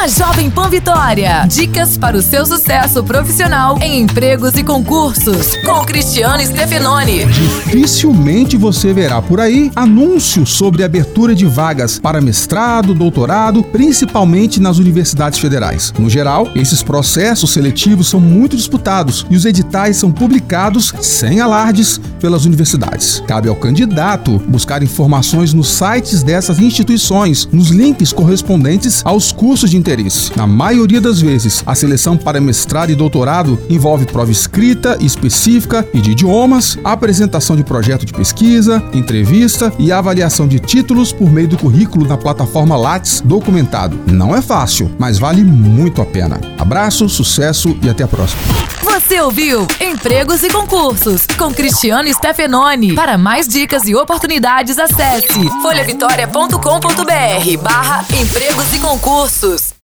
na Jovem Pan Vitória. Dicas para o seu sucesso profissional em empregos e concursos. Com Cristiano Stefanoni. Dificilmente você verá por aí anúncios sobre abertura de vagas para mestrado, doutorado, principalmente nas universidades federais. No geral, esses processos seletivos são muito disputados e os editais são publicados sem alardes pelas universidades. Cabe ao candidato buscar informações nos sites dessas instituições, nos links correspondentes aos cursos de interesse. Na maioria das vezes, a seleção para mestrado e doutorado envolve prova escrita específica e de idiomas, apresentação de projeto de pesquisa, entrevista e avaliação de títulos por meio do currículo na plataforma Lattes documentado. Não é fácil, mas vale muito a pena. Abraço, sucesso e até a próxima. Você ouviu Empregos e Concursos com Cristiano Stefanoni. Para mais dicas e oportunidades, acesse folhavitória.com.br barra empregos e concursos.